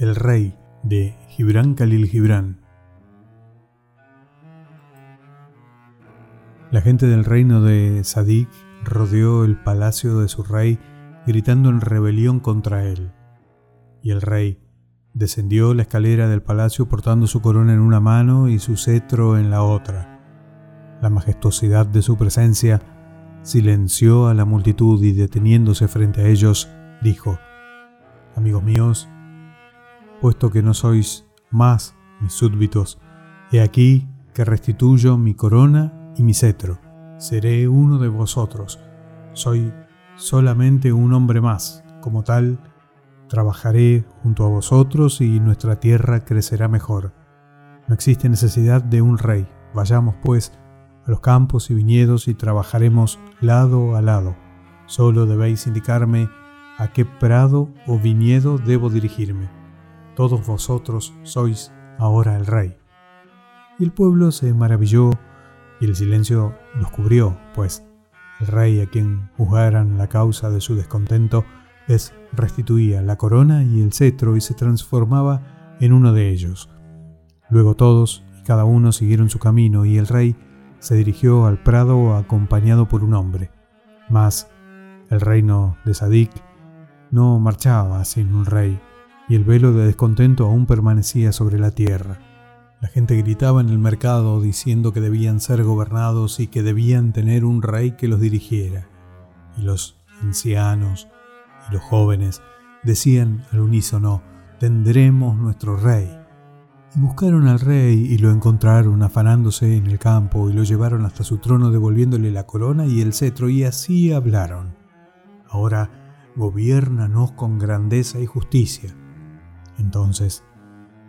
El rey de Gibran Khalil Gibran. La gente del reino de Sadik rodeó el palacio de su rey gritando en rebelión contra él. Y el rey descendió la escalera del palacio portando su corona en una mano y su cetro en la otra. La majestuosidad de su presencia silenció a la multitud y deteniéndose frente a ellos, dijo, Amigos míos, puesto que no sois más mis súbditos, he aquí que restituyo mi corona y mi cetro. Seré uno de vosotros. Soy solamente un hombre más. Como tal, trabajaré junto a vosotros y nuestra tierra crecerá mejor. No existe necesidad de un rey. Vayamos, pues, a los campos y viñedos y trabajaremos lado a lado. Solo debéis indicarme a qué prado o viñedo debo dirigirme todos vosotros sois ahora el rey. Y el pueblo se maravilló y el silencio los cubrió, pues el rey a quien juzgaran la causa de su descontento les restituía la corona y el cetro y se transformaba en uno de ellos. Luego todos y cada uno siguieron su camino y el rey se dirigió al prado acompañado por un hombre. Mas el reino de Sadik no marchaba sin un rey y el velo de descontento aún permanecía sobre la tierra. La gente gritaba en el mercado diciendo que debían ser gobernados y que debían tener un rey que los dirigiera. Y los ancianos y los jóvenes decían al unísono, tendremos nuestro rey. Y buscaron al rey y lo encontraron afanándose en el campo y lo llevaron hasta su trono devolviéndole la corona y el cetro y así hablaron. Ahora gobiernanos con grandeza y justicia entonces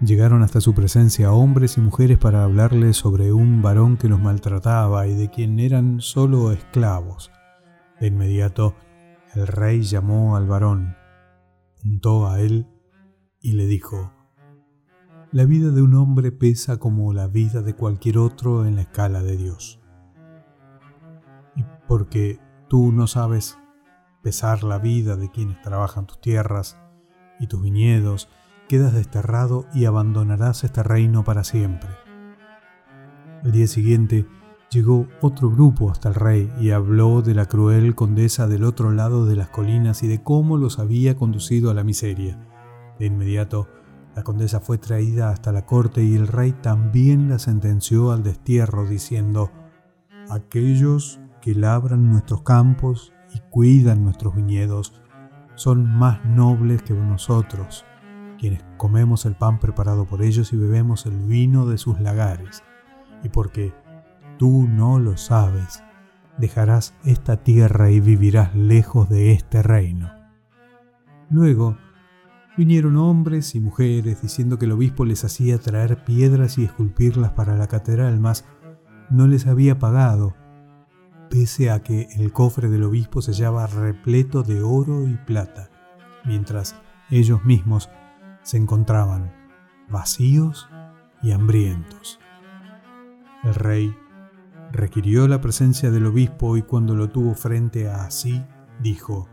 llegaron hasta su presencia hombres y mujeres para hablarle sobre un varón que los maltrataba y de quien eran solo esclavos. De inmediato el rey llamó al varón, juntó a él y le dijo, La vida de un hombre pesa como la vida de cualquier otro en la escala de Dios. Y porque tú no sabes pesar la vida de quienes trabajan tus tierras y tus viñedos quedas desterrado y abandonarás este reino para siempre. El día siguiente llegó otro grupo hasta el rey y habló de la cruel condesa del otro lado de las colinas y de cómo los había conducido a la miseria. De inmediato, la condesa fue traída hasta la corte y el rey también la sentenció al destierro, diciendo, Aquellos que labran nuestros campos y cuidan nuestros viñedos son más nobles que nosotros quienes comemos el pan preparado por ellos y bebemos el vino de sus lagares. Y porque tú no lo sabes, dejarás esta tierra y vivirás lejos de este reino. Luego vinieron hombres y mujeres diciendo que el obispo les hacía traer piedras y esculpirlas para la catedral, mas no les había pagado, pese a que el cofre del obispo se hallaba repleto de oro y plata, mientras ellos mismos se encontraban vacíos y hambrientos. El rey requirió la presencia del obispo y cuando lo tuvo frente a sí, dijo,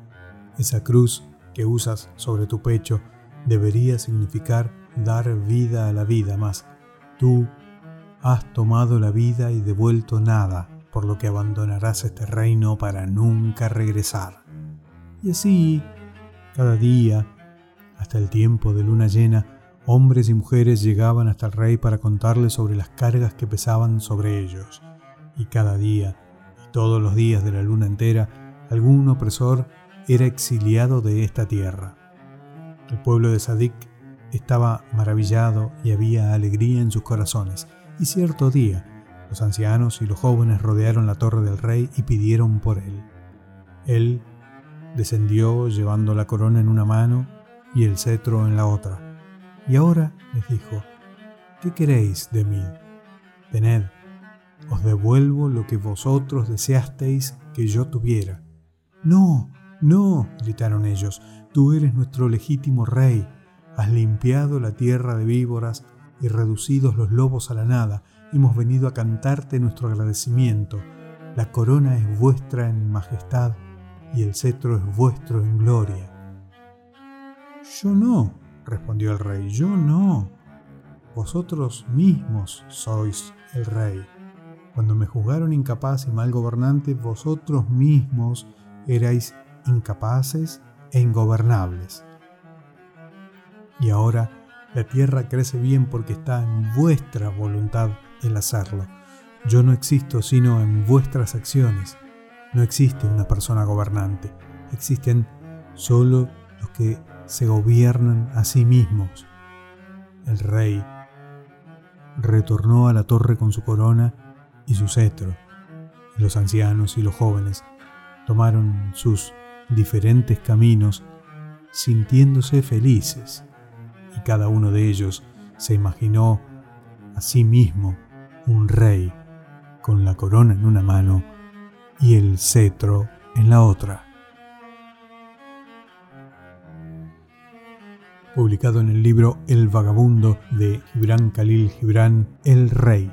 esa cruz que usas sobre tu pecho debería significar dar vida a la vida, mas tú has tomado la vida y devuelto nada, por lo que abandonarás este reino para nunca regresar. Y así, cada día, hasta el tiempo de luna llena, hombres y mujeres llegaban hasta el rey para contarle sobre las cargas que pesaban sobre ellos. Y cada día, y todos los días de la luna entera, algún opresor era exiliado de esta tierra. El pueblo de Sadik estaba maravillado y había alegría en sus corazones. Y cierto día, los ancianos y los jóvenes rodearon la torre del rey y pidieron por él. Él descendió llevando la corona en una mano y el cetro en la otra. Y ahora les dijo, ¿qué queréis de mí? Tened, os devuelvo lo que vosotros deseasteis que yo tuviera. No, no, gritaron ellos, tú eres nuestro legítimo rey, has limpiado la tierra de víboras y reducidos los lobos a la nada, hemos venido a cantarte nuestro agradecimiento. La corona es vuestra en majestad y el cetro es vuestro en gloria. Yo no, respondió el rey, yo no. Vosotros mismos sois el rey. Cuando me juzgaron incapaz y mal gobernante, vosotros mismos erais incapaces e ingobernables. Y ahora la tierra crece bien porque está en vuestra voluntad el hacerlo. Yo no existo sino en vuestras acciones. No existe una persona gobernante. Existen solo los que se gobiernan a sí mismos. El rey retornó a la torre con su corona y su cetro. Los ancianos y los jóvenes tomaron sus diferentes caminos sintiéndose felices y cada uno de ellos se imaginó a sí mismo un rey con la corona en una mano y el cetro en la otra. Publicado en el libro El vagabundo de Gibran Khalil Gibran, El Rey,